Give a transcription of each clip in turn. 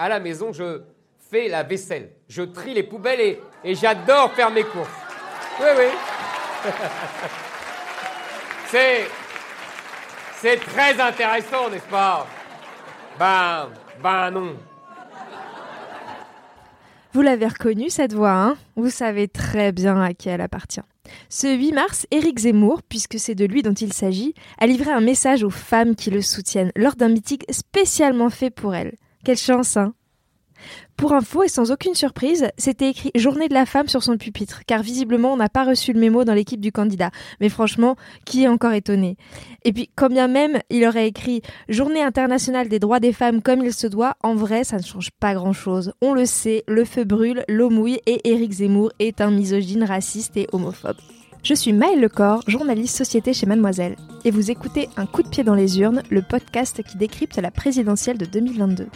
À la maison, je fais la vaisselle, je trie les poubelles et, j'adore faire mes courses. Oui, oui. C'est... C'est très intéressant, n'est-ce pas? Ben... Ben non. Vous l'avez reconnu cette voix, hein? Vous savez très bien à qui elle appartient. Ce 8 mars, Éric Zemmour, puisque c'est de lui dont il s'agit, a livré un message aux femmes qui le soutiennent lors d'un meeting spécialement fait pour elles. Quelle chance, hein pour info et sans aucune surprise, c'était écrit Journée de la femme sur son pupitre, car visiblement on n'a pas reçu le mémo dans l'équipe du candidat. Mais franchement, qui est encore étonné? Et puis, quand bien même il aurait écrit Journée internationale des droits des femmes comme il se doit, en vrai, ça ne change pas grand-chose. On le sait, le feu brûle, l'eau mouille et Éric Zemmour est un misogyne, raciste et homophobe. Je suis Maëlle Lecor, journaliste société chez Mademoiselle, et vous écoutez Un coup de pied dans les urnes, le podcast qui décrypte la présidentielle de 2022.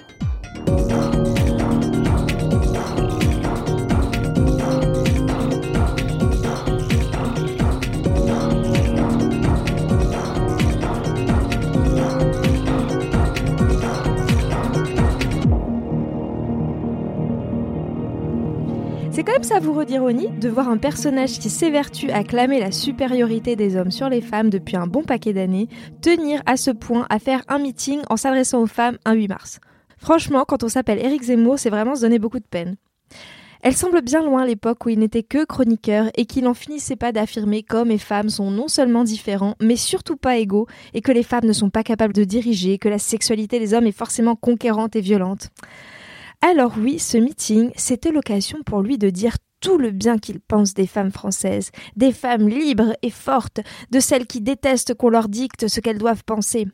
C'est quand même savoureux d'ironie de voir un personnage qui s'évertue à clamer la supériorité des hommes sur les femmes depuis un bon paquet d'années tenir à ce point à faire un meeting en s'adressant aux femmes un 8 mars. Franchement, quand on s'appelle Éric Zemmour, c'est vraiment se donner beaucoup de peine. Elle semble bien loin l'époque où il n'était que chroniqueur et qu'il n'en finissait pas d'affirmer qu'hommes et femmes sont non seulement différents, mais surtout pas égaux, et que les femmes ne sont pas capables de diriger, que la sexualité des hommes est forcément conquérante et violente. Alors oui, ce meeting, c'était l'occasion pour lui de dire tout le bien qu'il pense des femmes françaises, des femmes libres et fortes, de celles qui détestent qu'on leur dicte ce qu'elles doivent penser.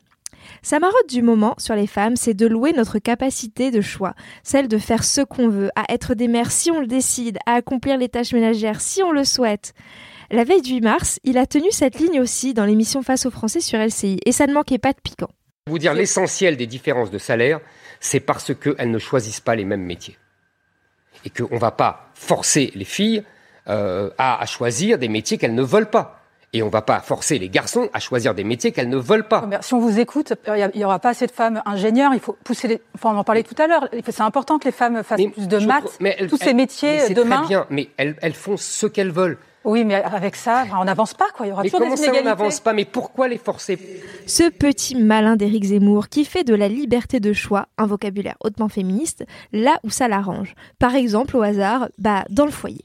Sa marotte du moment sur les femmes, c'est de louer notre capacité de choix, celle de faire ce qu'on veut, à être des mères si on le décide, à accomplir les tâches ménagères si on le souhaite. La veille du 8 mars, il a tenu cette ligne aussi dans l'émission Face aux Français sur LCI, et ça ne manquait pas de piquant. Vous dire l'essentiel des différences de salaire, c'est parce qu'elles ne choisissent pas les mêmes métiers. Et qu'on ne va pas forcer les filles euh, à, choisir des métiers qu'elles ne veulent pas. Et on ne va pas forcer les garçons à choisir des métiers qu'elles ne veulent pas. si on vous écoute, il n'y aura pas assez de femmes ingénieures. Il faut pousser les... Enfin, on en parlait tout à l'heure. C'est important que les femmes fassent plus de maths. tous ces métiers mais demain. Très bien, mais elles, elles font ce qu'elles veulent. Oui, mais avec ça, on n'avance pas, quoi. Il y aura mais toujours comment des inégalités. ça, on n'avance pas? Mais pourquoi les forcer? Ce petit malin d'Éric Zemmour qui fait de la liberté de choix un vocabulaire hautement féministe, là où ça l'arrange. Par exemple, au hasard, bah, dans le foyer.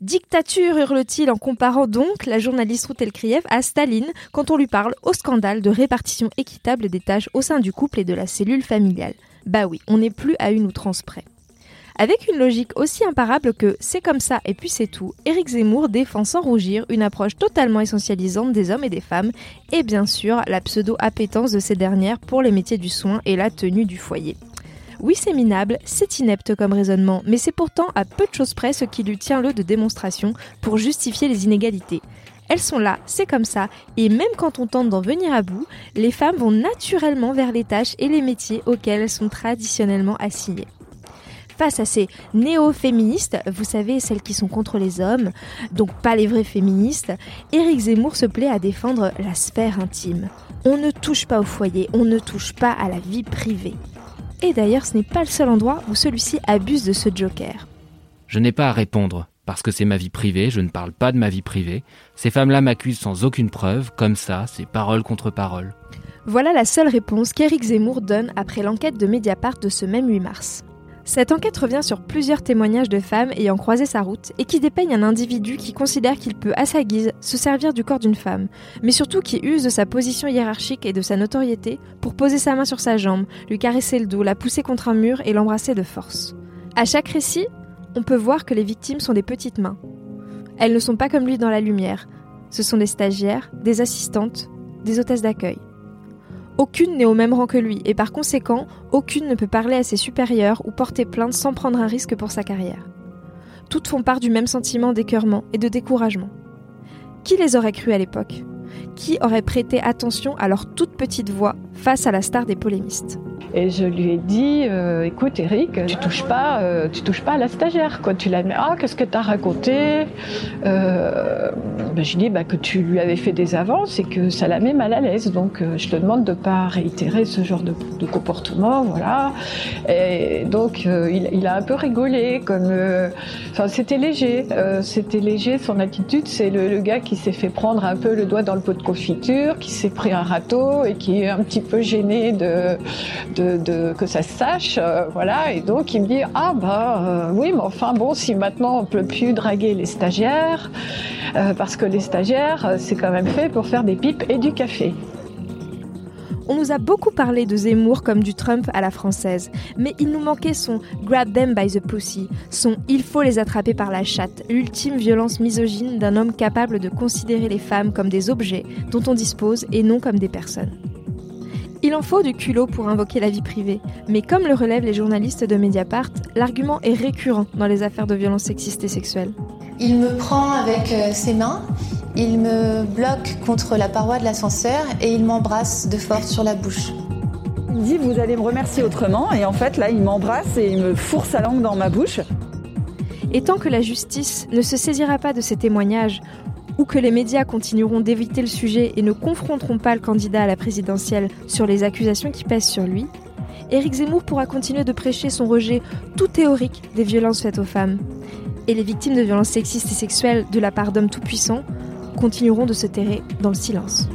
Dictature, hurle-t-il en comparant donc la journaliste Ruth Elkriev à Staline quand on lui parle au scandale de répartition équitable des tâches au sein du couple et de la cellule familiale. Bah oui, on n'est plus à une outrance près. Avec une logique aussi imparable que c'est comme ça et puis c'est tout, Éric Zemmour défend sans rougir une approche totalement essentialisante des hommes et des femmes et bien sûr la pseudo-appétence de ces dernières pour les métiers du soin et la tenue du foyer. Oui, c'est minable, c'est inepte comme raisonnement, mais c'est pourtant à peu de choses près ce qui lui tient le de démonstration pour justifier les inégalités. Elles sont là, c'est comme ça, et même quand on tente d'en venir à bout, les femmes vont naturellement vers les tâches et les métiers auxquels elles sont traditionnellement assignées face à ces néo-féministes, vous savez, celles qui sont contre les hommes, donc pas les vrais féministes, Éric Zemmour se plaît à défendre la sphère intime. On ne touche pas au foyer, on ne touche pas à la vie privée. Et d'ailleurs, ce n'est pas le seul endroit où celui-ci abuse de ce joker. Je n'ai pas à répondre, parce que c'est ma vie privée, je ne parle pas de ma vie privée. Ces femmes-là m'accusent sans aucune preuve, comme ça, c'est parole contre parole. Voilà la seule réponse qu'Éric Zemmour donne après l'enquête de Mediapart de ce même 8 mars. Cette enquête revient sur plusieurs témoignages de femmes ayant croisé sa route et qui dépeignent un individu qui considère qu'il peut, à sa guise, se servir du corps d'une femme, mais surtout qui use de sa position hiérarchique et de sa notoriété pour poser sa main sur sa jambe, lui caresser le dos, la pousser contre un mur et l'embrasser de force. À chaque récit, on peut voir que les victimes sont des petites mains. Elles ne sont pas comme lui dans la lumière. Ce sont des stagiaires, des assistantes, des hôtesses d'accueil. Aucune n'est au même rang que lui, et par conséquent, aucune ne peut parler à ses supérieurs ou porter plainte sans prendre un risque pour sa carrière. Toutes font part du même sentiment d'écœurement et de découragement. Qui les aurait crues à l'époque? Qui aurait prêté attention à leur toute petite voix face à la star des polémistes et je lui ai dit, euh, écoute Eric, tu touches pas, euh, tu touches pas à la stagiaire, quoi. Tu l'as ah qu'est-ce que tu as raconté? Euh, ben, Je lui ai dit bah, que tu lui avais fait des avances et que ça la met mal à l'aise. Donc je te demande de pas réitérer ce genre de, comportement, voilà. Et donc il, a un peu rigolé, comme, enfin c'était léger, c'était léger son attitude. C'est le, gars qui s'est fait prendre un peu le doigt dans le pot de confiture, qui s'est pris un râteau et qui est un petit peu gêné de de, que ça se sache, euh, voilà. Et donc il me dit ah bah euh, oui, mais enfin bon, si maintenant on peut plus draguer les stagiaires, euh, parce que les stagiaires c'est quand même fait pour faire des pipes et du café. On nous a beaucoup parlé de Zemmour comme du Trump à la française, mais il nous manquait son Grab them by the pussy, son Il faut les attraper par la chatte, l'ultime violence misogyne d'un homme capable de considérer les femmes comme des objets dont on dispose et non comme des personnes. Il en faut du culot pour invoquer la vie privée, mais comme le relèvent les journalistes de Mediapart, l'argument est récurrent dans les affaires de violences sexistes et sexuelles. Il me prend avec euh, ses mains, il me bloque contre la paroi de l'ascenseur et il m'embrasse de force sur la bouche. Il me dit vous allez me remercier autrement et en fait là il m'embrasse et il me fourre sa langue dans ma bouche. Et tant que la justice ne se saisira pas de ces témoignages, ou que les médias continueront d'éviter le sujet et ne confronteront pas le candidat à la présidentielle sur les accusations qui pèsent sur lui, Éric Zemmour pourra continuer de prêcher son rejet tout théorique des violences faites aux femmes. Et les victimes de violences sexistes et sexuelles de la part d'hommes tout-puissants continueront de se terrer dans le silence.